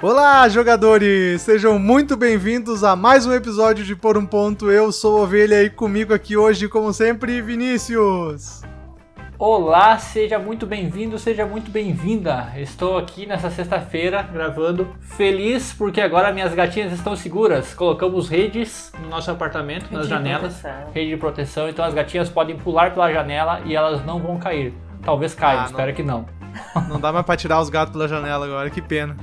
Olá, jogadores! Sejam muito bem-vindos a mais um episódio de Por um Ponto. Eu sou a Ovelha e comigo aqui hoje, como sempre, Vinícius. Olá, seja muito bem-vindo, seja muito bem-vinda. Estou aqui nessa sexta-feira gravando, feliz porque agora minhas gatinhas estão seguras. Colocamos redes no nosso apartamento, Rede nas janelas, proteção. rede de proteção, então as gatinhas podem pular pela janela e elas não vão cair. Talvez caiam, Ah, não. espero que não. Não dá mais pra tirar os gatos pela janela agora, que pena.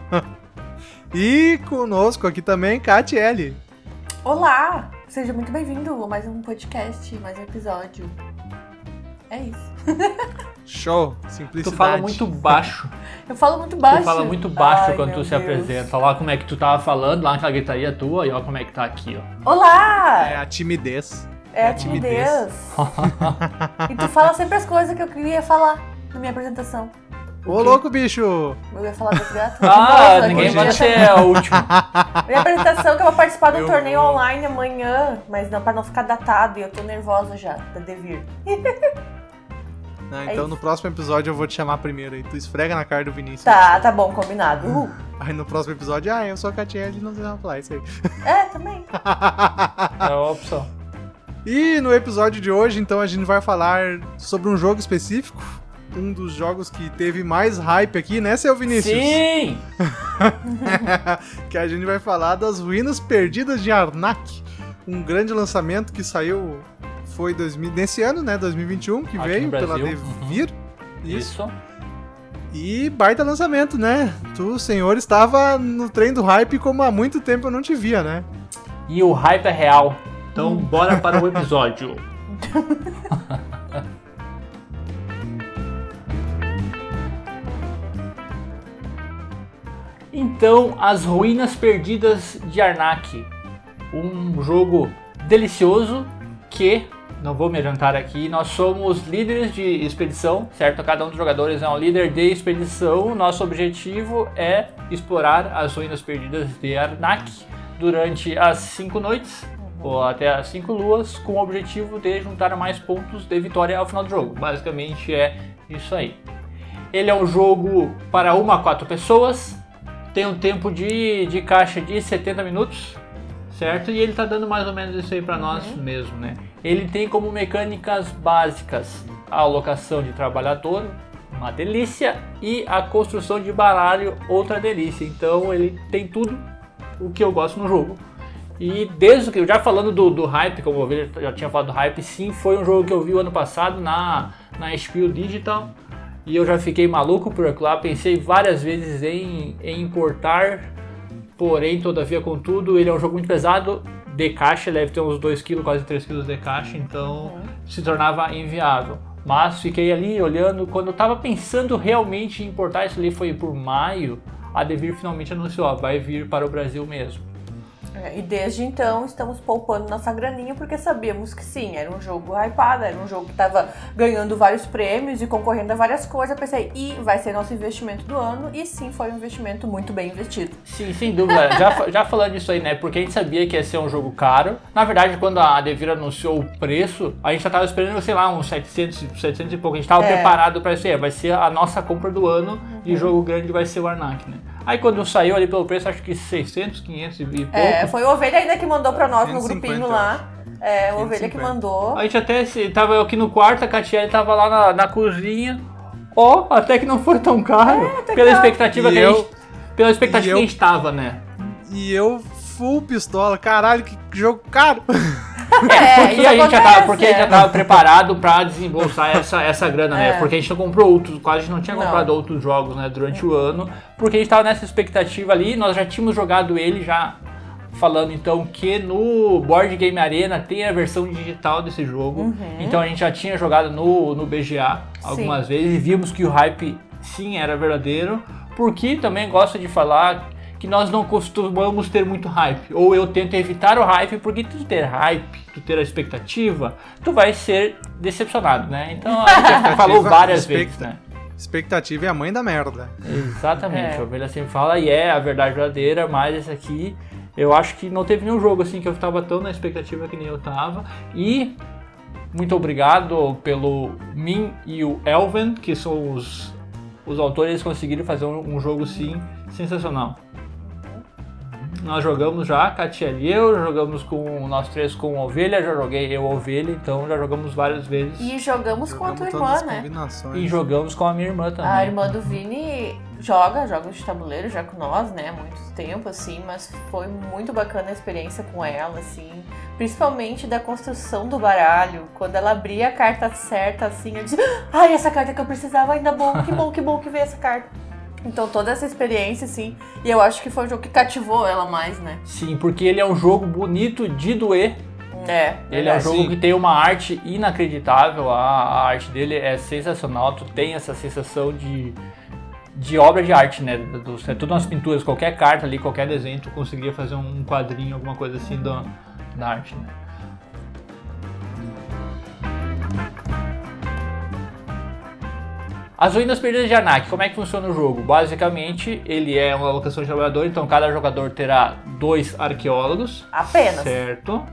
e conosco aqui também, Catiele. Olá! Seja muito bem-vindo a mais um podcast, mais um episódio. É isso. Show, Tu simplicidade. fala muito baixo, Eu falo muito baixo. tu fala muito baixo Ai, quando tu se Deus. apresenta. Olha lá como é que tu tava falando, lá naquela gritaria tua, e olha como é que tá aqui, ó. Olá! É a timidez. É a a timidez. timidez. e tu fala sempre as coisas que eu queria falar na minha apresentação. Ô, louco, bicho! Eu ia falar das gatas. Ah, Nossa, ninguém vai ser a última. Minha apresentação é que eu vou participar de um torneio vou. online amanhã, mas não pra não ficar datado e eu tô nervosa já pra devir. Ah, É então isso. no próximo episódio eu vou te chamar primeiro aí. Tu esfrega na cara do Vinícius. Tá, tá bom, combinado. Uhul. Aí no próximo episódio, ah, eu sou a Catiele e não sei falar isso aí. É, também. É a opção. E no episódio de hoje, então, a gente vai falar sobre um jogo específico. Um dos jogos que teve mais hype aqui, né, seu Vinícius? Sim! que a gente vai falar das Ruínas Perdidas de Arnak. Um grande lançamento que saiu foi 2000, nesse ano, né, 2021, que Aqui veio pela Devir. Isso. Isso. E baita lançamento, né? Tu, senhor, estava no trem do hype como há muito tempo eu não te via, né? E o hype é real. Então, bora para o episódio. Então, As Ruínas Perdidas de Arnak. Um jogo delicioso que, não vou me adiantar aqui, nós somos líderes de expedição, certo? Cada um dos jogadores é um líder de expedição. Nosso objetivo é explorar as Ruínas Perdidas de Arnak durante as cinco noites ou até as cinco luas, com o objetivo de juntar mais pontos de vitória ao final do jogo. Basicamente é isso aí. Ele é um jogo para uma a quatro pessoas, tem um tempo de, de caixa de 70 minutos, certo? E ele tá dando mais ou menos isso aí para nós mesmo, né? Ele tem como mecânicas básicas a alocação de trabalhador, uma delícia, e a construção de baralho, outra delícia. Então ele tem tudo o que eu gosto no jogo. E desde que, já falando do, do hype, como eu já tinha falado do hype, sim, foi um jogo que eu vi o ano passado na, na HBO Digital. E eu já fiquei maluco por lá, pensei várias vezes em, em importar, porém, todavia, contudo, ele é um jogo muito pesado de caixa, deve ter uns 2kg, quase 3kg de caixa, então se tornava inviável. Mas fiquei ali olhando, quando eu tava pensando realmente em importar, isso ali foi por maio, a Devir finalmente anunciou, ó, vai vir para o Brasil mesmo. É, E desde então estamos poupando nossa graninha porque sabíamos que sim, era um jogo hypado, era um jogo que estava ganhando vários prêmios e concorrendo a várias coisas. Eu pensei, e vai ser nosso investimento do ano, e sim, foi um investimento muito bem investido. Sim, sem dúvida. já, já falando disso aí, né? Porque a gente sabia que ia ser um jogo caro. Na verdade, quando a Devir anunciou o preço, a gente já tava esperando, sei lá, uns 700, 700 e pouco. A gente tava É. preparado para isso aí. Vai ser a nossa compra do ano e jogo grande vai ser o Arnak, né? Aí quando saiu ali pelo preço, acho que 600, 500 e pouco. É, foi o Ovelha ainda que mandou pra nós no 150, grupinho eu lá. É, o Ovelha que 150. mandou. A gente até se, tava aqui no quarto, a Catiele tava lá na, na cozinha. Ó, até que não foi tão caro. É, pela expectativa E que a eu- gente. Pela expectativa que a eu- gente tava, né? E eu full pistola. Caralho, que jogo caro! É, Porque a gente tava, porque a gente é. já tava preparado pra desembolsar essa, essa grana, né? É. Porque a gente não comprou outros, quase não tinha Não. comprado outros jogos, né, durante o ano, porque a gente tava nessa expectativa ali, nós já tínhamos jogado ele já falando então que no Board Game Arena tem a versão digital desse jogo. Uhum. Então a gente já tinha jogado no, no BGA algumas vezes e vimos que o hype sim era verdadeiro, porque também gosto de falar que nós não costumamos ter muito hype, ou eu tento evitar o hype, porque tu ter hype, tu ter a expectativa, tu vai ser decepcionado, né? Então a gente já falou várias vezes, né? Expectativa é a mãe da merda. Exatamente, É. a ovelha sempre fala e é a verdade verdadeira, mas esse aqui eu acho que não teve nenhum jogo assim que eu tava tão na expectativa que nem eu tava. E muito obrigado pelo Min e o Elven, que são os os autores conseguiram fazer um, um jogo sim sensacional. Nós jogamos já, Katia e eu, jogamos com nós três com ovelha, já joguei eu ovelha, então já jogamos várias vezes. E jogamos com a tua Jogamos irmã, né? E jogamos com a minha irmã também. A irmã do Vini joga jogos de tabuleiro já com nós, né? Há muito tempo, assim, mas foi muito bacana a experiência com ela, assim. Principalmente da construção do baralho. Quando ela abria a carta certa, assim, eu disse, ai, essa carta que eu precisava, ainda bom, que bom, que bom que veio essa carta. Então toda essa experiência, assim, e eu acho que foi um jogo que cativou ela mais, né? Sim, porque ele é um jogo bonito de doer. É. Ele é um jogo Sim. que tem uma arte inacreditável, a, a arte dele é sensacional, tu tem essa sensação de, de obra de arte, né? Do, é tudo umas pinturas, qualquer carta ali, qualquer desenho, tu conseguiria fazer um quadrinho, alguma coisa assim da, da arte, né? As Ruínas Perdidas de Anak, como é que funciona o jogo? Basicamente, ele é uma alocação de trabalhador, então cada jogador terá dois arqueólogos, Apenas. Certo.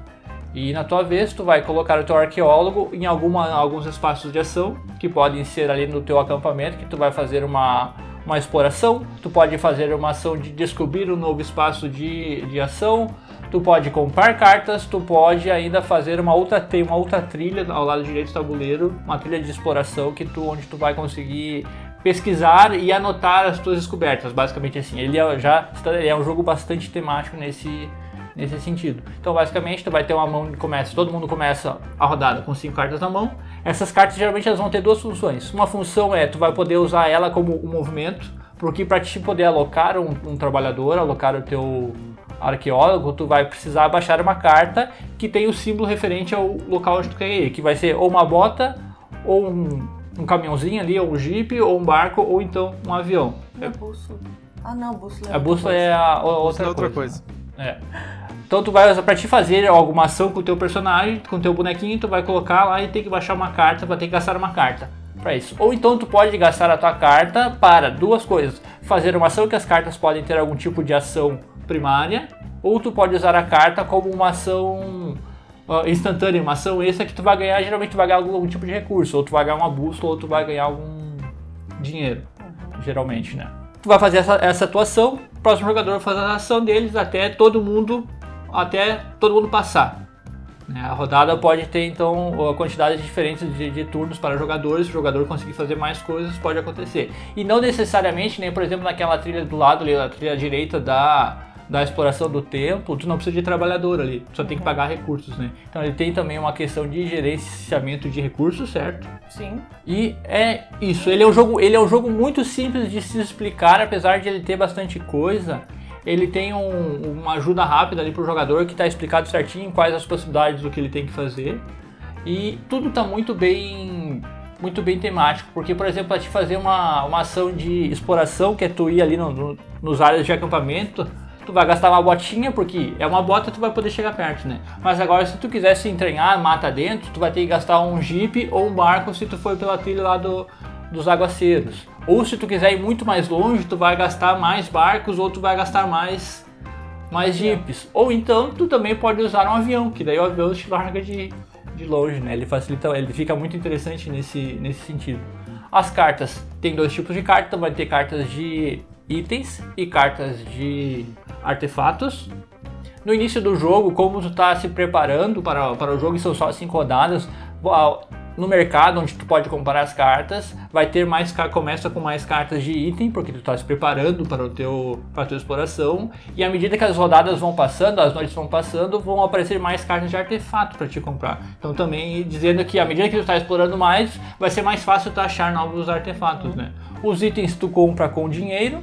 E na tua vez, tu vai colocar o teu arqueólogo em alguma, alguns espaços de ação, que podem ser ali no teu acampamento, que tu vai fazer uma, uma exploração, tu pode fazer uma ação de descobrir um novo espaço de, de ação, tu pode comprar cartas, tu pode ainda fazer uma outra, tem uma outra trilha ao lado direito do tabuleiro, uma trilha de exploração que tu, onde tu vai conseguir pesquisar e anotar as tuas descobertas, basicamente assim. Ele é, já ele é um jogo bastante temático nesse, nesse sentido. Então, basicamente, tu vai ter uma mão de começa, todo mundo começa a rodada com cinco cartas na mão. Essas cartas geralmente elas vão ter duas funções. Uma função é tu vai poder usar ela como um movimento, porque para te poder alocar um, um trabalhador, alocar o teu arqueólogo, tu vai precisar baixar uma carta que tem o símbolo referente ao local onde tu quer ir, que vai ser ou uma bota, ou um, um caminhãozinho ali, ou um jeep, ou um barco, ou então um avião. A bússola. Ah, não, a bússola. A bússola é a, a Isso outra, é outra coisa. coisa. É. Então tu vai usar pra te fazer alguma ação com o teu personagem, com o teu bonequinho, tu vai colocar lá e tem que baixar uma carta, vai ter que gastar uma carta para isso. Ou então tu pode gastar a tua carta para duas coisas: fazer uma ação que as cartas podem ter algum tipo de ação primária, ou tu pode usar a carta como uma ação uh, instantânea, uma ação extra que tu vai ganhar, geralmente tu vai ganhar algum, algum tipo de recurso, ou tu vai ganhar uma bússola, ou tu vai ganhar algum dinheiro, geralmente, né? Tu vai fazer essa, essa tua ação, o próximo jogador vai fazer a ação deles até todo mundo, até todo mundo passar. né? A rodada pode ter então a quantidade diferente de, de turnos para jogadores, se o jogador conseguir fazer mais coisas, pode acontecer. E não necessariamente, nem por exemplo naquela trilha do lado ali, a trilha direita da, da exploração do tempo, tu não precisa de trabalhador ali, tu só tem que pagar recursos, né? Então ele tem também uma questão de gerenciamento de recursos, certo? Sim. E é isso, ele é um jogo, ele é um jogo muito simples de se explicar, apesar de ele ter bastante coisa. Ele tem um- uma ajuda rápida ali pro jogador que está explicado certinho quais as possibilidades do que ele tem que fazer. E tudo tá muito bem muito bem temático, porque por exemplo, para te fazer uma, uma ação de exploração, que é tu ir ali no, no- nos áreas de acampamento, tu vai gastar uma botinha, porque é uma bota tu vai poder chegar perto, né? Mas agora se tu quiser se entranhar, mata dentro, tu vai ter que gastar um jeep ou um barco se tu for pela trilha lá do, dos aguaceiros. Ou se tu quiser ir muito mais longe, tu vai gastar mais barcos ou tu vai gastar mais mais jeeps. Ou então tu também pode usar um avião, que daí o avião te larga de, de longe, né? Ele facilita, ele fica muito interessante nesse, nesse sentido. As cartas, tem dois tipos de carta, vai ter cartas de itens e cartas de artefatos. No início do jogo, como tu tá se preparando para, para o jogo e são só cinco rodadas, no mercado onde tu pode comprar as cartas, vai ter mais começa com mais cartas de item, porque tu tá se preparando para o teu para a tua exploração, e à medida que as rodadas vão passando, as noites vão passando, vão aparecer mais cartas de artefato para te comprar. Então também dizendo que à medida que tu tá explorando mais, vai ser mais fácil tu achar novos artefatos, né? Os itens tu compra com dinheiro,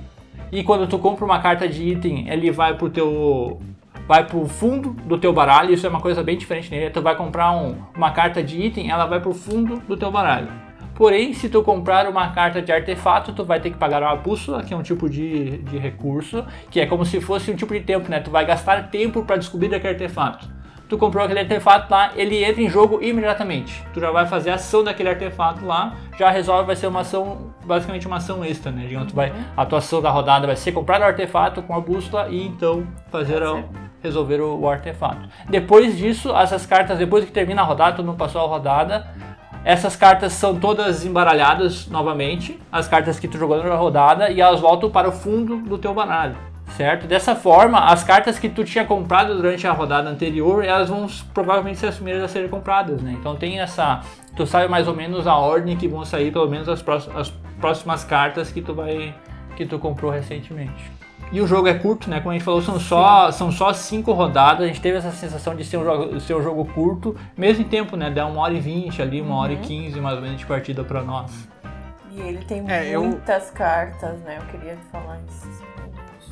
e quando tu compra uma carta de item, ele vai pro teu vai pro fundo do teu baralho, isso é uma coisa bem diferente nele. Tu vai comprar um- uma carta de item, ela vai pro fundo do teu baralho. Porém, se tu comprar uma carta de artefato, tu vai ter que pagar uma bússola, que é um tipo de, de recurso, que é como se fosse um tipo de tempo, né? Tu vai gastar tempo para descobrir aquele artefato. Tu comprou aquele artefato lá, ele entra em jogo imediatamente. Tu já vai fazer a ação daquele artefato lá, já resolve, vai ser uma ação, basicamente uma ação extra, né? Digamos, tu vai, a tua ação da rodada vai ser comprar o artefato com a bússola e então fazer a, resolver o, o artefato. Depois disso, essas cartas, depois que termina a rodada, tu não passou a rodada, essas cartas são todas embaralhadas novamente, as cartas que tu jogou na rodada, e elas voltam para o fundo do teu baralho, certo? Dessa forma, as cartas que tu tinha comprado durante a rodada anterior, elas vão provavelmente ser as primeiras a serem compradas, né? Então tem essa... Tu sabe mais ou menos a ordem que vão sair, pelo menos as próximas, as próximas cartas que tu vai... que tu comprou recentemente. E o jogo é curto, né? Como a gente falou, são só, são só cinco rodadas. A gente teve essa sensação de ser um jogo, ser um jogo curto, mesmo em tempo, né? Dá uma hora e vinte ali, uma hora e quinze mais ou menos de partida para nós. E ele tem É, eu- muitas cartas, né? Eu queria falar isso.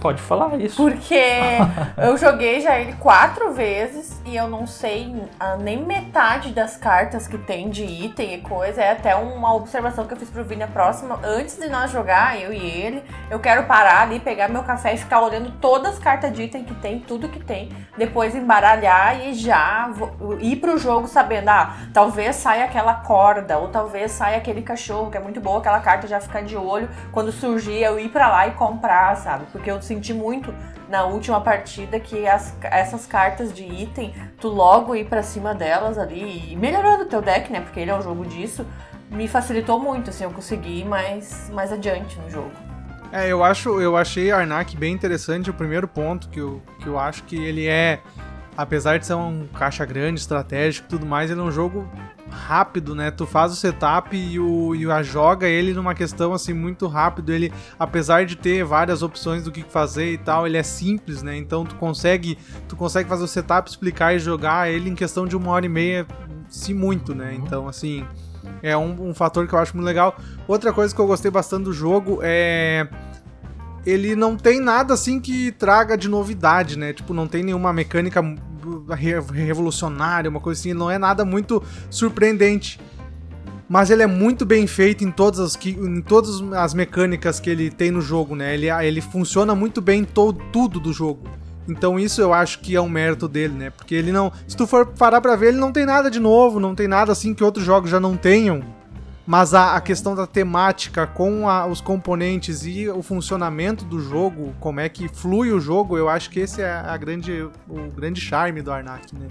Pode falar isso. Porque eu joguei já ele quatro vezes e eu não sei nem metade das cartas que tem de item e coisa. É até uma observação que eu fiz pro Vini a próxima. Antes de nós jogar, eu e ele, eu quero parar ali, pegar meu café e ficar olhando todas as cartas de item que tem, tudo que tem. Depois embaralhar e já ir pro jogo sabendo, ah, talvez saia aquela corda, ou talvez saia aquele cachorro, que é muito boa aquela carta, já ficar de olho. Quando surgir, eu ir pra lá e comprar, sabe? Porque eu senti muito na última partida que as- essas cartas de item, tu logo ir pra cima delas ali e melhorando o teu deck, né? Porque ele é um jogo disso, me facilitou muito, assim, eu consegui ir mais, mais adiante no jogo. É, eu acho, eu achei Arnak bem interessante. O primeiro ponto que eu, que eu acho que ele é, apesar de ser um caixa grande, estratégico e tudo mais, ele é um jogo rápido, né? Tu faz o setup e o, e a joga ele numa questão assim muito rápido. Ele, apesar de ter várias opções do que fazer e tal, ele é simples, né? Então tu consegue, tu consegue fazer o setup, explicar e jogar ele em questão de uma hora e meia, se muito, né? Então assim, é um, um fator que eu acho muito legal. Outra coisa que eu gostei bastante do jogo é ele não tem nada assim que traga de novidade, né? Tipo, não tem nenhuma mecânica re- revolucionária, uma coisa assim, não é nada muito surpreendente. Mas ele é muito bem feito em todas as, em todas as mecânicas que ele tem no jogo, né? Ele, ele funciona muito bem em to- tudo do jogo. Então isso eu acho que é um mérito dele, né? Porque ele não. Se tu for parar pra ver, ele não tem nada de novo, não tem nada assim que outros jogos já não tenham. Mas a, a questão da temática com a- os componentes e o funcionamento do jogo, como é que flui o jogo, eu acho que esse é a grande, o grande charme do Arnak, né?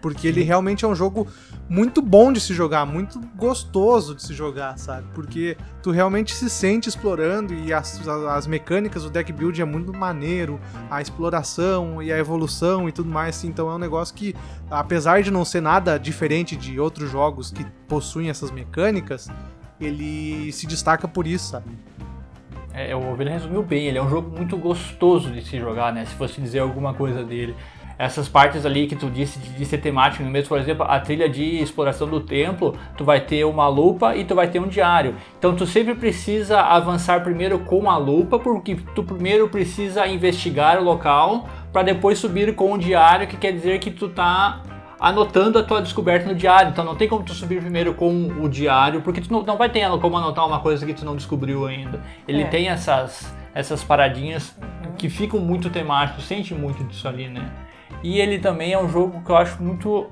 Porque ele realmente é um jogo muito bom de se jogar, muito gostoso de se jogar, sabe? Porque tu realmente se sente explorando e as, as mecânicas do deck build é muito maneiro, a exploração e a evolução e tudo mais, assim, então é um negócio que, apesar de não ser nada diferente de outros jogos que possuem essas mecânicas, ele se destaca por isso, sabe? É, o Ovelha resumiu bem, ele é um jogo muito gostoso de se jogar, né? Se fosse dizer alguma coisa dele. Essas partes ali que tu disse de, de ser temático no mesmo, por exemplo, a trilha de exploração do templo, tu vai ter uma lupa e tu vai ter um diário. Então tu sempre precisa avançar primeiro com a lupa, porque tu primeiro precisa investigar o local para depois subir com o diário, que quer dizer que tu tá anotando a tua descoberta no diário. Então não tem como tu subir primeiro com o diário, porque tu não, não vai ter como anotar uma coisa que tu não descobriu ainda. Ele É. tem essas, essas paradinhas que ficam muito temáticos, sente muito disso ali, né? E ele também é um jogo que eu acho muito.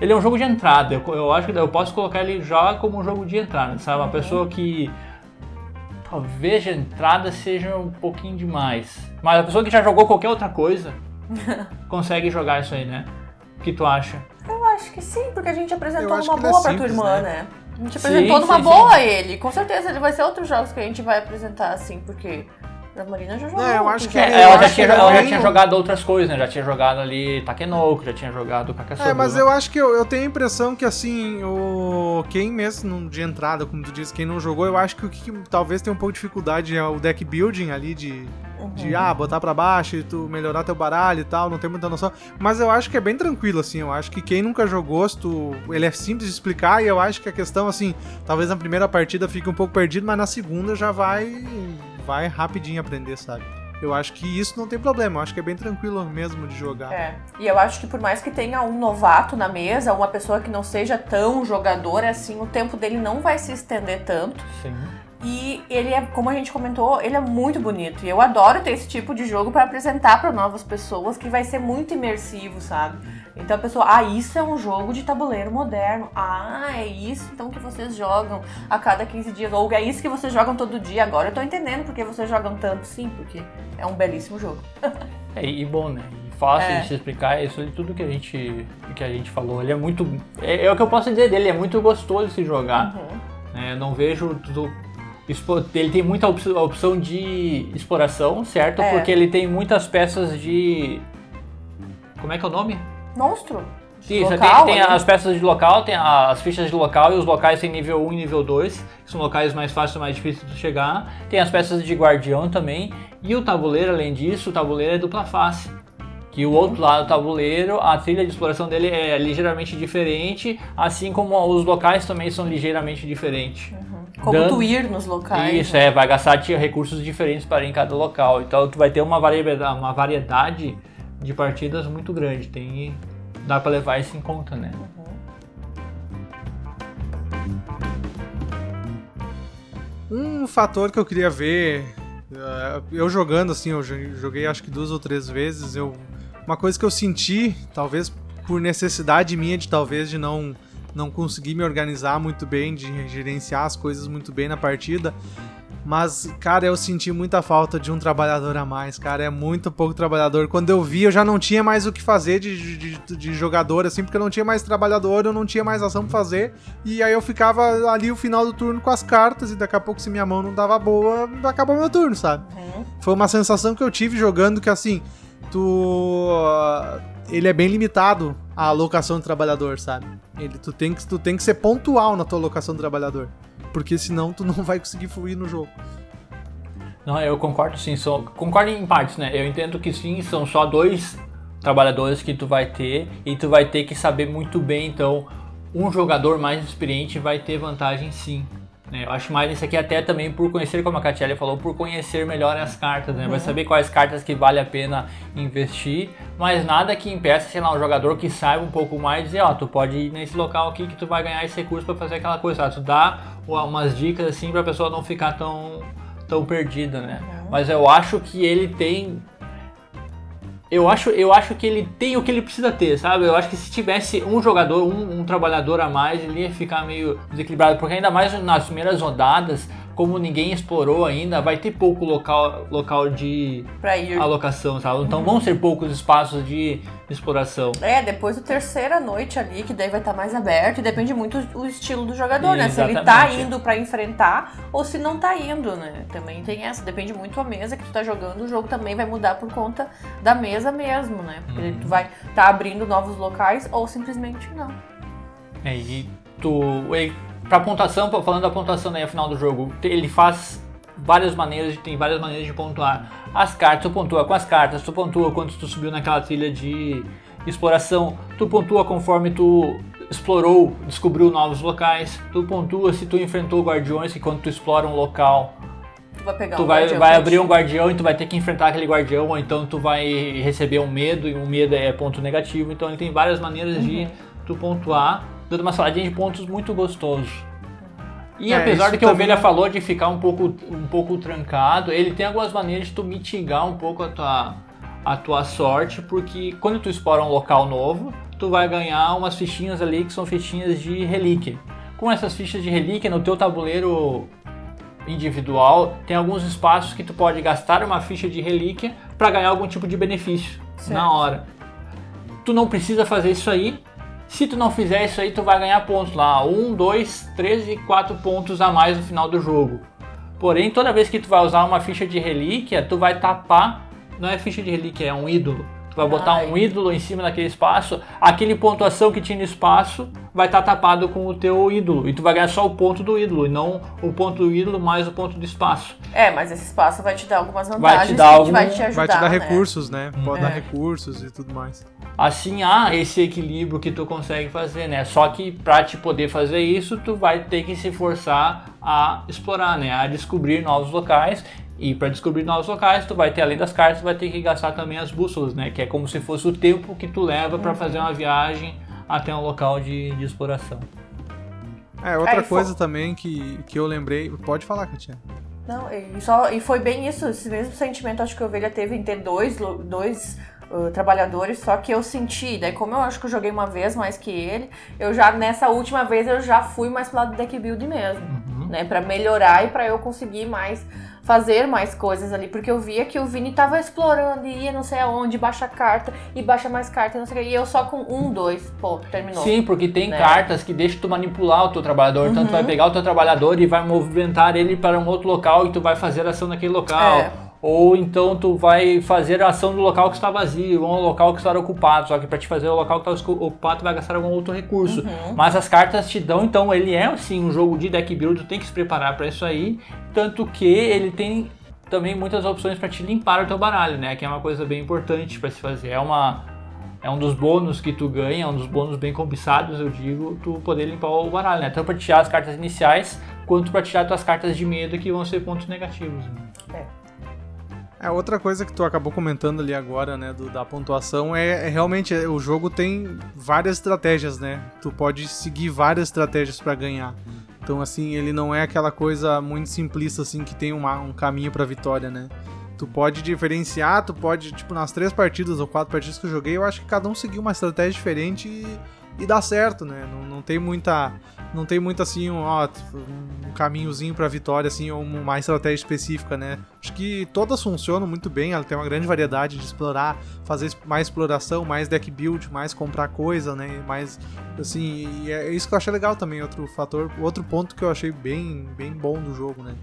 Ele é um jogo de entrada. Eu, eu acho que eu posso colocar ele já como um jogo de entrada, sabe? Uma pessoa que talvez de entrada seja um pouquinho demais. Mas a pessoa que já jogou qualquer outra coisa consegue jogar isso aí, né? O que tu acha? Eu acho que sim, porque a gente apresentou ele é boa pra tua irmã, né? né? A gente Sim, apresentou numa sim, boa ele. Com certeza ele vai ser outros jogos que a gente vai apresentar assim, porque a Marina já jogou. É, eu acho que É, ela, já tinha, ela já tinha jogado outras coisas, né? Já tinha jogado ali Takenoko, já tinha jogado Kakasobu. É, mas eu acho que eu, eu tenho a impressão que assim, o quem mesmo de entrada, como tu disse, quem não jogou, eu acho que o que talvez tenha um pouco de dificuldade é o deck building ali de, de ah, botar pra baixo e tu melhorar teu baralho e tal, não tem muita noção. Mas eu acho que é bem tranquilo assim, eu acho que quem nunca jogou, se tu, ele é simples de explicar e eu acho que a questão assim, talvez na primeira partida fique um pouco perdido, mas na segunda já vai vai rapidinho aprender, sabe? Eu acho que isso não tem problema, eu acho que é bem tranquilo mesmo de jogar. É. E eu acho que por mais que tenha um novato na mesa, uma pessoa que não seja tão jogadora assim, o tempo dele não vai se estender tanto. Sim. E ele é, como a gente comentou, ele é muito bonito. E eu adoro ter esse tipo de jogo pra apresentar pra novas pessoas, que vai ser muito imersivo, sabe? Então a pessoa, ah, isso é um jogo de tabuleiro moderno. Ah, é isso então que vocês jogam a cada 15 dias. Ou é isso que vocês jogam todo dia. Agora eu tô entendendo porque vocês jogam tanto. Sim, porque é um belíssimo jogo. É, e bom, né? E fácil É. de se explicar, é isso ali tudo que a gente, que a gente falou. Ele é muito. É, é o que eu posso dizer dele, é muito gostoso de se jogar. Uhum. Eu não vejo tudo. Ele tem muita op- opção de exploração, certo? É. Porque ele tem muitas peças de. Como é que é o nome? Monstro. Isso, Local, tem, tem as peças de local, tem as fichas de local e os locais tem nível 1 e nível 2, que são locais mais fáceis mais difíceis de chegar. Tem as peças de guardião também. E o tabuleiro, além disso, o tabuleiro é dupla face. Que o outro lado do tabuleiro, a trilha de exploração dele é ligeiramente diferente, assim como os locais também são ligeiramente diferentes. Como Dando- tu ir nos locais. Isso, né? é, vai gastar recursos diferentes para ir em cada local. Então tu vai ter uma variedade, uma variedade de partidas muito grande. Tem, dá para levar isso em conta, né? Um fator que eu queria ver, eh, eu jogando assim, eu jo- joguei acho que duas ou três vezes, eu uma coisa que eu senti, talvez por necessidade minha de talvez de não não conseguir me organizar muito bem, de gerenciar as coisas muito bem na partida, mas cara, eu senti muita falta de um trabalhador a mais, cara, é muito pouco trabalhador. Quando eu vi, eu já não tinha mais o que fazer de, de, de jogador, assim, porque eu não tinha mais trabalhador, eu não tinha mais ação pra fazer, e aí eu ficava ali o final do turno com as cartas, e daqui a pouco, se minha mão não dava boa, acabou meu turno, sabe? Uhum. Foi uma sensação que eu tive jogando que assim, tu. Ele é bem limitado a alocação de trabalhador, sabe? Ele, tu, tem que, tu tem que ser pontual na tua alocação de trabalhador. Porque senão tu não vai conseguir fluir no jogo. Não, eu concordo sim, concordo em partes, né? Eu entendo que sim, são só dois trabalhadores que tu vai ter e tu vai ter que saber muito bem, então um jogador mais experiente vai ter vantagem sim. Né? Eu acho mais isso aqui até também por conhecer, como a Catiele falou, por conhecer melhor as cartas, né? Vai saber quais cartas que vale a pena investir, mas nada que impeça, sei lá, um jogador que saiba um pouco mais dizer, ó, tu pode ir nesse local aqui que tu vai ganhar esse recurso pra fazer aquela coisa, sabe? Tu dá umas dicas assim pra pessoa não ficar tão tão perdida, né? Mas eu acho que ele tem. Eu acho, eu acho que ele tem o que ele precisa ter, sabe? Eu acho que se tivesse um jogador, um, um trabalhador a mais, ele ia ficar meio desequilibrado. Porque ainda mais nas primeiras rodadas, como ninguém explorou ainda, vai ter pouco local, local de alocação, sabe? Então vão ser poucos espaços de exploração. É, depois do terceira noite ali, que daí vai estar mais aberto, e depende muito do estilo do jogador, né? Se ele tá Exatamente. indo pra enfrentar ou se não tá indo, né? Também tem essa, depende muito a mesa que tu tá jogando, o jogo também vai mudar por conta da mesa mesmo, né? Porque Uhum. tu vai tá abrindo novos locais ou simplesmente não. É, e tu. Pra pontuação, falando da pontuação aí, final do jogo, ele faz várias maneiras, tem várias maneiras de pontuar. As cartas, tu pontua com as cartas, tu pontua quando tu subiu naquela trilha de exploração, tu pontua conforme tu explorou, descobriu novos locais, tu pontua se tu enfrentou guardiões, que quando tu explora um local, Tu vai tu um vai, vai abrir um guardião e tu vai ter que enfrentar aquele guardião, ou então tu vai receber um medo, e um medo é ponto negativo. Então ele tem várias maneiras de Uhum. tu pontuar, dando uma saladinha de pontos muito gostoso. E É, apesar do que o também- Ovelha falou de ficar um pouco, um pouco trancado, ele tem algumas maneiras de tu mitigar um pouco a tua, a tua sorte, porque quando tu explora um local novo, tu vai ganhar umas fichinhas ali que são fichinhas de relíquia. Com essas fichas de relíquia no teu tabuleiro individual, tem alguns espaços que tu pode gastar uma ficha de relíquia para ganhar algum tipo de benefício Certo. na hora. Tu não precisa fazer isso aí. Se tu não fizer isso aí, tu vai ganhar pontos lá. 1, 2, 3 e 4 pontos a mais no final do jogo. Porém, toda vez que tu vai usar uma ficha de relíquia, tu vai tapar. Não é ficha de relíquia, é um ídolo. Tu vai botar Ai. um ídolo em cima daquele espaço, aquele pontuação que tinha no espaço vai estar tapado com o teu ídolo. E tu vai ganhar só o ponto do ídolo, e não o ponto do ídolo mais o ponto do espaço. É, mas esse espaço vai te dar algumas Vai te vantagens dar que algum- vai te ajudar, Vai te dar né? recursos, né? Pode dar É. recursos e tudo mais. Assim há esse equilíbrio que tu consegue fazer, né? Só que pra te poder fazer isso, tu vai ter que se forçar a explorar, né? A descobrir novos locais. E para descobrir novos locais, tu vai ter além das cartas, tu vai ter que gastar também as bússolas, né? Que é como se fosse o tempo que tu leva pra fazer uma viagem até um local de, de exploração. É, outra fo- coisa também que, que eu lembrei. Pode falar, Katia. Não, e, só, e foi bem isso, esse mesmo sentimento acho que a ovelha teve em ter dois, dois uh, trabalhadores, só que eu senti, daí como eu acho que eu joguei uma vez mais que ele, eu já, nessa última vez, eu já fui mais pro lado do deck build mesmo, né, pra melhorar e pra eu conseguir mais fazer mais coisas ali, porque eu via que o Vini tava explorando e ia não sei aonde, baixa carta e baixa mais carta, e não sei o que, e eu só com um, dois, pô, terminou. Sim, porque tem Né? cartas que deixam tu manipular o teu trabalhador. Então tu Uhum. vai pegar o teu trabalhador e vai movimentar ele para um outro local e tu vai fazer ação naquele local. É. Ou então tu vai fazer a ação do local que está vazio, ou um local que está ocupado. Só que para te fazer o local que está ocupado, tu vai gastar algum outro recurso. Uhum. Mas as cartas te dão, então ele é sim um jogo de deck build, tu tem que se preparar para isso aí. Tanto que ele tem também muitas opções para te limpar o teu baralho, né? Que é uma coisa bem importante para se fazer. É uma é um dos bônus que tu ganha, é um dos bônus bem cobiçados, eu digo, tu poder limpar o baralho, né? Tanto para tirar as cartas iniciais, quanto para tirar tuas cartas de medo que vão ser pontos negativos. Né? É, outra coisa que tu acabou comentando ali agora, né, do- da pontuação, é, é realmente é, o jogo tem várias estratégias, né? Tu pode seguir várias estratégias pra ganhar. Então, assim, ele não é aquela coisa muito simplista, assim, que tem uma- um caminho pra vitória, né? Tu pode diferenciar, tu pode, tipo, nas três partidas ou quatro partidas que eu joguei, eu acho que cada um seguiu uma estratégia diferente e, e dá certo, né? Não, não tem muita. Não tem muito assim, um, ó, tipo, um caminhozinho pra vitória, assim, ou uma estratégia específica, né? Acho que todas funcionam muito bem, ela tem uma grande variedade de explorar, fazer mais exploração, mais deck build, mais comprar coisa, né? Mais, assim, e é isso que eu achei legal também, outro fator, outro ponto que eu achei bem, bem bom do jogo, né?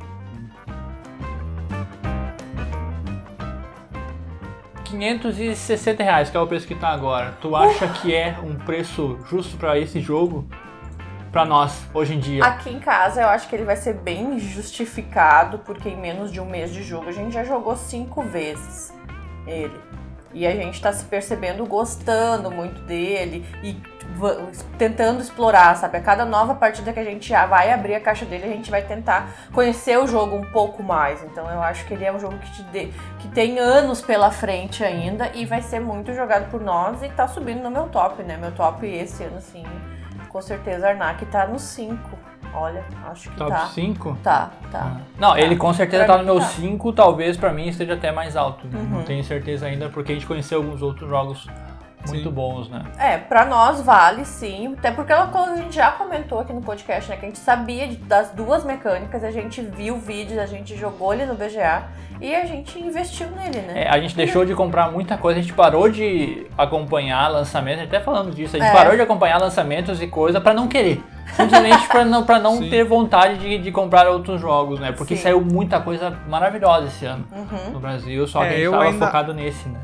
560 reais, que é o preço que tá agora. Tu acha que é um preço justo para esse jogo? Pra nós, hoje em dia. Aqui em casa eu acho que ele vai ser bem justificado, porque em menos de um mês de jogo a gente já jogou cinco vezes ele. E a gente tá se percebendo gostando muito dele e tentando explorar, sabe? A cada nova partida que a gente já vai abrir a caixa dele, a gente vai tentar conhecer o jogo um pouco mais. Então eu acho que ele é um jogo que, te dê, que tem anos pela frente ainda e vai ser muito jogado por nós e tá subindo no meu top, né? Meu top esse ano, assim, com certeza Arnak tá no 5. Olha, acho que Top tá. 5? Tá, tá. Não, ele com certeza Pra tá no meu tá. 5, talvez pra mim esteja até mais alto. né? Uhum. Não tenho certeza ainda, porque a gente conheceu alguns outros jogos muito Sim. bons, né? É, pra nós vale sim, até porque ela, a gente já comentou aqui no podcast, né, que a gente sabia das duas mecânicas, a gente viu vídeos, a gente jogou ele no BGA e a gente investiu nele, né? É, a gente deixou de comprar muita coisa, a gente parou de acompanhar lançamentos, até falando disso, a gente É. parou de acompanhar lançamentos e coisa pra não querer. Simplesmente pra não, pra não Sim. ter vontade de, de comprar outros jogos, né? Porque Sim. saiu muita coisa maravilhosa esse ano Uhum, no Brasil, só que É, a gente eu tava ainda- focado nesse, né?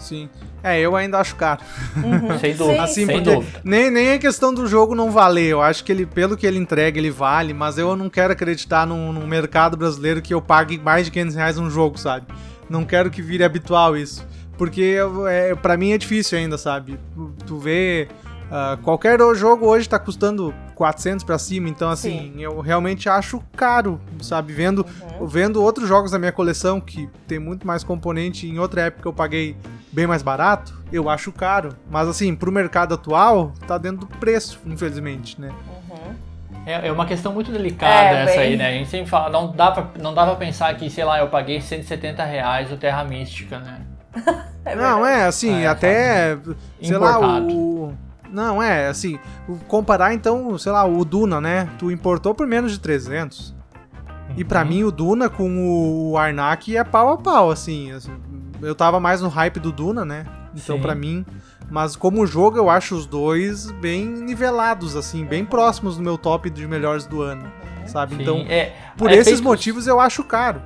Sim. É, eu ainda acho caro. uhum. Sem dúvida, Sim, Assim, sem dúvida. nem, nem é questão do jogo não valer. Eu acho que ele, pelo que ele entrega, ele vale, mas eu não quero acreditar num, num mercado brasileiro que eu pague mais de 500 reais num jogo, sabe? Não quero que vire habitual isso. Porque é, pra mim é difícil ainda, sabe? Tu, tu vê. ah, qualquer jogo hoje tá custando 400 pra cima, então assim, eu realmente acho caro, sabe? Vendo, Uhum. vendo outros jogos da minha coleção que tem muito mais componente, em outra época eu paguei bem mais barato, eu acho caro. Mas assim, pro mercado atual, tá dentro do preço, infelizmente, né? Uhum. É, é uma questão muito delicada É, essa bem- aí, né? A gente sempre fala, não dá, pra, não dá pra pensar que, sei lá, eu paguei 170 reais o Terra Mística, né? É não, é assim, É, até. Sei lá, Importado. o. Não, é, assim, o- comparar então, sei lá, o Duna, né? Tu importou por menos de 300. E pra Uhum. mim o Duna com o Arnak é pau a pau, assim. assim, Eu tava mais no hype do Duna, né? Então pra mim. Mas como jogo eu acho os dois bem nivelados, assim, bem próximos do meu top de melhores do ano. Sabe? Sim, Então, é, por é esses feito- motivos eu acho caro.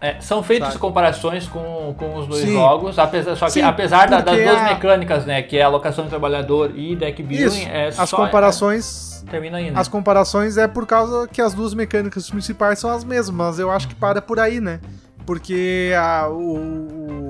é, são feitas Sabe? comparações com, com os dois Sim. jogos, apesar, só que Sim, apesar da- das duas a- mecânicas, né? Que é alocação de trabalhador e deck building, Isso. é As só, comparações. é, termina aí, né? As comparações é por causa que as duas mecânicas principais são as mesmas, mas eu acho que para por aí, né? Porque a- o,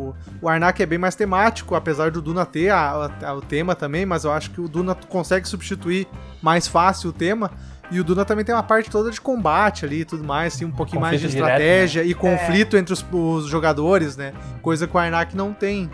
o, o Arnak é bem mais temático, apesar do Duna ter a- a- o tema também, mas eu acho que o Duna consegue substituir mais fácil o tema. E o Duna também tem uma parte toda de combate ali e tudo mais, assim, um pouquinho mais de Conflito direto, estratégia e conflito entre os, os jogadores, né? Coisa que o Arnak não tem.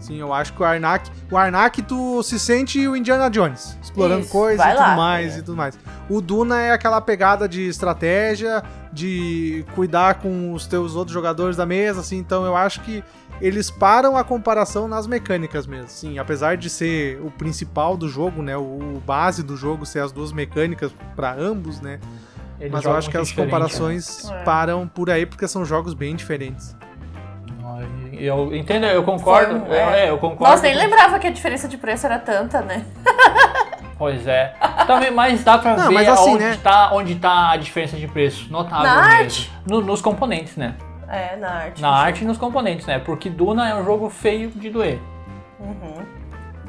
Sim, eu acho que o Arnak. O Arnak, tu se sente o Indiana Jones, explorando Isso, coisas e tudo lá. mais É. e tudo mais. O Duna é aquela pegada de estratégia, de cuidar com os teus outros jogadores da mesa, assim, então eu acho que eles param a comparação nas mecânicas mesmo. Sim, apesar de ser o principal do jogo, né, o, o base do jogo ser as duas mecânicas para ambos, né? Eles Mas eu acho que as diferente, comparações né? É. param por aí porque são jogos bem diferentes. né? Eu entendo, eu concordo. É. é, eu concordo. Nossa, nem lembrava que a diferença de preço era tanta, né? Pois é. Também, mas dá pra Não, ver assim, onde, né? tá, onde tá a diferença de preço. Notável mesmo. No- nos componentes, né? É, na arte. Na arte e nos componentes, né? Porque Duna é um jogo feio de doer. Uhum.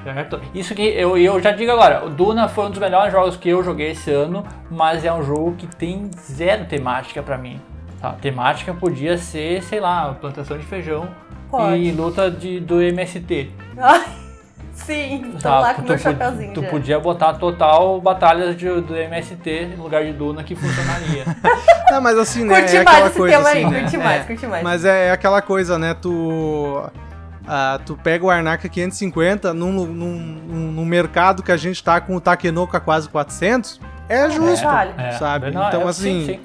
Certo? Isso que eu, eu já digo agora, o Duna foi um dos melhores jogos que eu joguei esse ano, mas é um jogo que tem zero temática pra mim. Tá? A temática podia ser, sei lá, plantação de feijão Pode. e luta de, do MST. Ai, sim, tô Tá? lá com tu, meu chapeuzinho tu já. podia botar total batalhas de- do MST no lugar de Duna que funcionaria. Não, mas assim, né? Curti é mais esse coisa tema assim, aí, né? curti É. mais, curti mais. Mas é aquela coisa, né? Tu. ah, tu pega o Arnaka 550 num, num, num, num mercado que a gente tá com o Takenoko a quase 400, é justo. É, Sabe? verdade, Então, é, assim, sim, sim.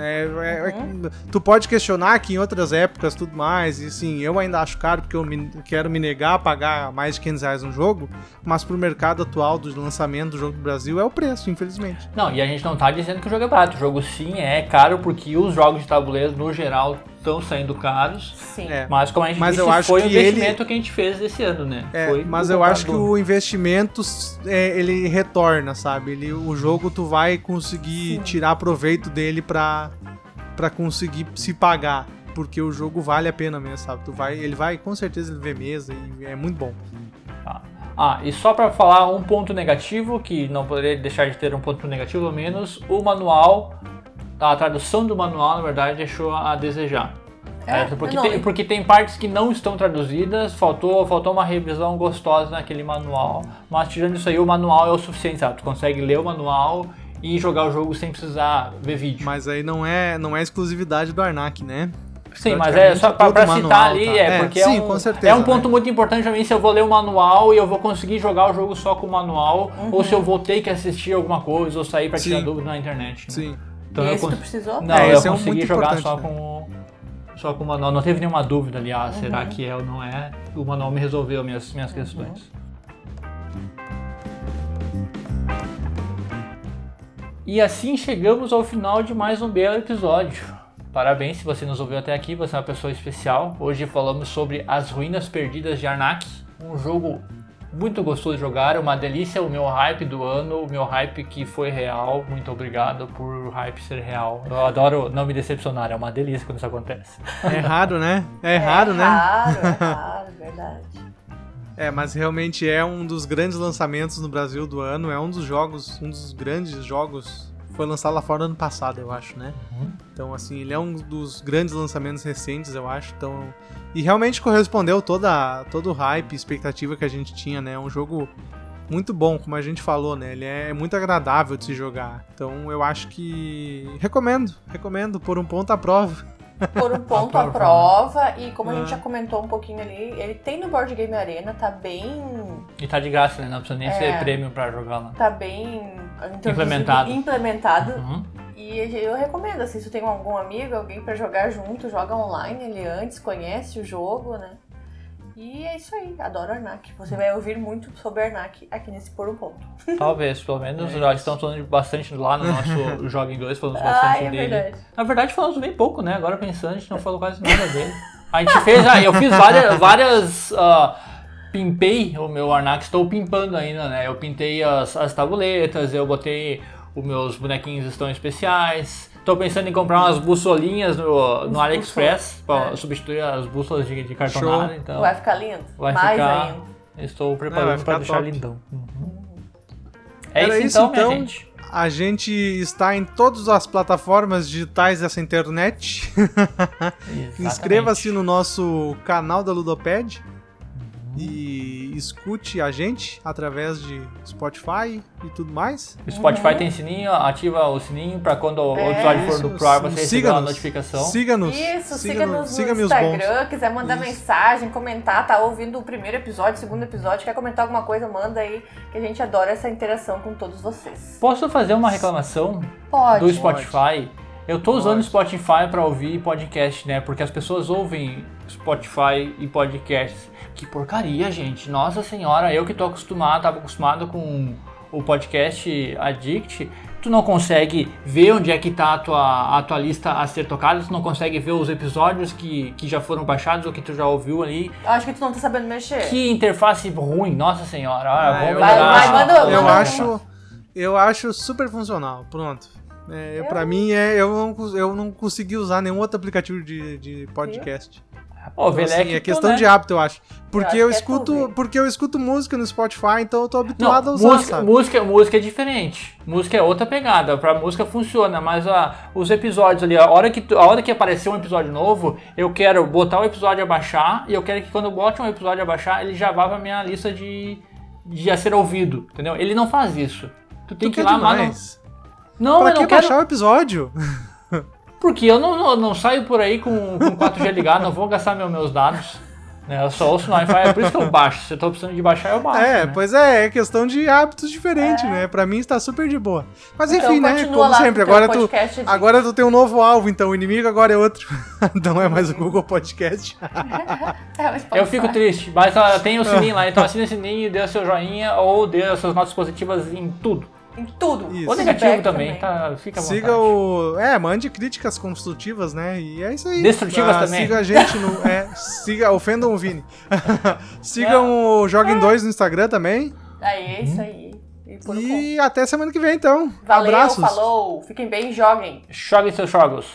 É, é- é- Uhum. tu pode questionar que em outras épocas tudo mais, e sim, eu ainda acho caro porque eu me- quero me negar a pagar mais de 500 reais um jogo, mas pro mercado atual do lançamento do jogo do Brasil é o preço, infelizmente. Não, e a gente não tá dizendo que o jogo é barato. O jogo sim é caro porque os jogos de tabuleiro, no geral, estão saindo caros. Sim. É. Mas como a gente Mas disse, eu acho foi o que ele- investimento que a gente fez esse ano, né? É, Foi mas eu acho que o investimento é, ele retorna, sabe? Ele, o jogo tu vai conseguir Sim. tirar proveito dele pra, pra conseguir se pagar. Porque o jogo vale a pena mesmo, sabe? Tu vai, ele vai, com certeza, ele vê mesa e é muito bom. Tá. Ah, e só pra falar um ponto negativo, que não poderia deixar de ter um ponto negativo ao menos, o manual, a tradução do manual, na verdade, deixou a desejar. É, certo? porque, é tem, porque tem partes que não estão traduzidas, faltou, faltou uma revisão gostosa naquele manual. Mas tirando isso aí, o manual é o suficiente, sabe? Tu consegue ler o manual e jogar o jogo sem precisar ver vídeo. Mas aí não é, não é exclusividade do Arnak, né? Sim, mas é só pra, pra manual, citar ali, tá? é, É, porque sim, é, um, com certeza, é um ponto né? muito importante pra mim se eu vou ler o manual e eu vou conseguir jogar o jogo só com o manual, Uhum. ou se eu vou ter que assistir alguma coisa ou sair pra tirar Sim. dúvida na internet. né? Sim. Então e eu esse tu cons- precisou? Não, É, eu é consegui muito jogar só né? com o- só com o manual. Não teve nenhuma dúvida ali, ah, será Uhum. que é ou não é? O manual me resolveu minhas, minhas questões. E assim chegamos ao final de mais um belo episódio. Parabéns se você nos ouviu até aqui, você é uma pessoa especial. Hoje falamos sobre As Ruínas Perdidas de Arnak, um jogo muito gostoso de jogar, uma delícia, o meu hype do ano, o meu hype que foi real. Muito obrigado por o hype ser real. Eu adoro não me decepcionar, é uma delícia quando isso acontece. É raro, né? É raro, é né? Raro, é raro, verdade. É, mas realmente é um dos grandes lançamentos no Brasil do ano. É um dos jogos, um dos grandes jogos. Foi lançado lá fora no ano passado, eu acho, né? Uhum. Então, assim, ele é um dos grandes lançamentos recentes, eu acho. Então, e realmente correspondeu toda todo o hype, expectativa que a gente tinha, né? É um jogo muito bom, como a gente falou, né? Ele é muito agradável de se jogar. Então, eu acho que recomendo, recomendo por um ponto à prova. Por um ponto à prova, e como a gente Ah. já comentou um pouquinho ali, ele tem no Board Game Arena, tá bem. E tá de graça, né? Não precisa nem É. ser prêmio pra jogar lá. tá bem Implementado. implementado. Uhum. E eu recomendo, assim, se tu tem algum amigo, alguém pra jogar junto, joga online ele antes, conhece o jogo, né? E é isso aí, adoro Arnak. Você vai ouvir muito sobre Arnak aqui nesse Por um Ponto. Talvez, pelo menos É já estão falando bastante lá no nosso Joga em 2, falamos Ah, bastante é dele. verdade. Na verdade, falamos bem pouco, né? Agora pensando, a gente não falou quase nada dele. A gente fez, ah, eu fiz várias, várias ah, pimpei o meu Arnak, estou pimpando ainda, né? Eu pintei as, as tabuletas, eu botei os meus bonequinhos estão especiais. Tô pensando em comprar umas bussolinhas no, no AliExpress para é. substituir as bússolas de, de cartonada. Show. Então, Vai ficar lindo? vai Mais ficar- ainda. estou preparando para deixar top. lindão. Uhum. É Era isso, isso, então, minha então. gente. A gente está em todas as plataformas digitais dessa internet. Inscreva-se no nosso canal da Ludoped e escute a gente através de Spotify e tudo mais. O Spotify Uhum. tem sininho, ativa o sininho para quando o É. episódio for do pro você receber uma notificação. Siga-nos. Isso, siga siga-nos no siga-me os bons. Instagram, quiser mandar Isso. mensagem, comentar, tá ouvindo o primeiro episódio, o segundo episódio, quer comentar alguma coisa, manda aí, que a gente adora essa interação com todos vocês. Posso fazer uma reclamação Pode. do Spotify? Eu tô usando o. Spotify para ouvir podcast, né? Porque as pessoas ouvem Spotify e podcasts. Que porcaria, gente. Nossa senhora, eu que tô acostumado, tava acostumado com o podcast Addict. tu não consegue ver onde é que tá a tua, a tua lista a ser tocada, tu não consegue ver os episódios que, que já foram baixados ou que tu já ouviu ali. Eu acho que tu não tá sabendo mexer. Que interface ruim, nossa senhora. Olha, Ah, vamos eu- Vai, vai, manda- Eu manda- acho, eu acho super funcional. Pronto. É, eu, pra mim, é, eu, não, eu não consegui usar nenhum outro aplicativo de, de podcast. Ô, Então, Velec, assim, é questão né? de hábito, eu acho. Porque acho eu, que é escuto, porque eu escuto música no Spotify, então eu tô Não, habituado a usar, música, sabe? música, música é diferente. Música é outra pegada. Pra música funciona, mas a, os episódios ali, a hora, que, a hora que aparecer um episódio novo, eu quero botar o episódio a baixar e eu quero que quando eu bote um episódio a baixar, ele já vá pra minha lista de, de a ser ouvido, entendeu? Ele não faz isso. Tu tem Tu que ir lá, mano. Não, pra eu que não quero. baixar o episódio? Porque eu não, não, não saio por aí com, com 4G ligado, não vou gastar meu- meus dados. Né? Eu só ouço no Wi-Fi, é por isso que eu baixo. Se eu tô precisando de baixar, eu baixo. É, né? pois é, é questão de hábitos diferentes, né? Pra mim está super de boa. Mas Então, enfim, né? Como sempre, agora tu, de- agora tu tem um novo alvo, então o inimigo agora é outro. não é mais o Google Podcast. É, Eu fico triste, mas ah, tem o sininho lá, então assina o sininho, dê o seu joinha ou dê as suas notas positivas em tudo. Em tudo. Isso. Ou negativo também, tá? Fica à vontade. Siga o. É, mande críticas construtivas, né? E é isso aí. Destrutivas Ah, também. Siga a gente no. É, siga, ofendam o Vini. Sigam o Joguem 2 no Instagram também. Aí, é isso aí. E E até semana que vem, então. Valeu, Abraços. falou. Fiquem bem e joguem. Joguem seus jogos.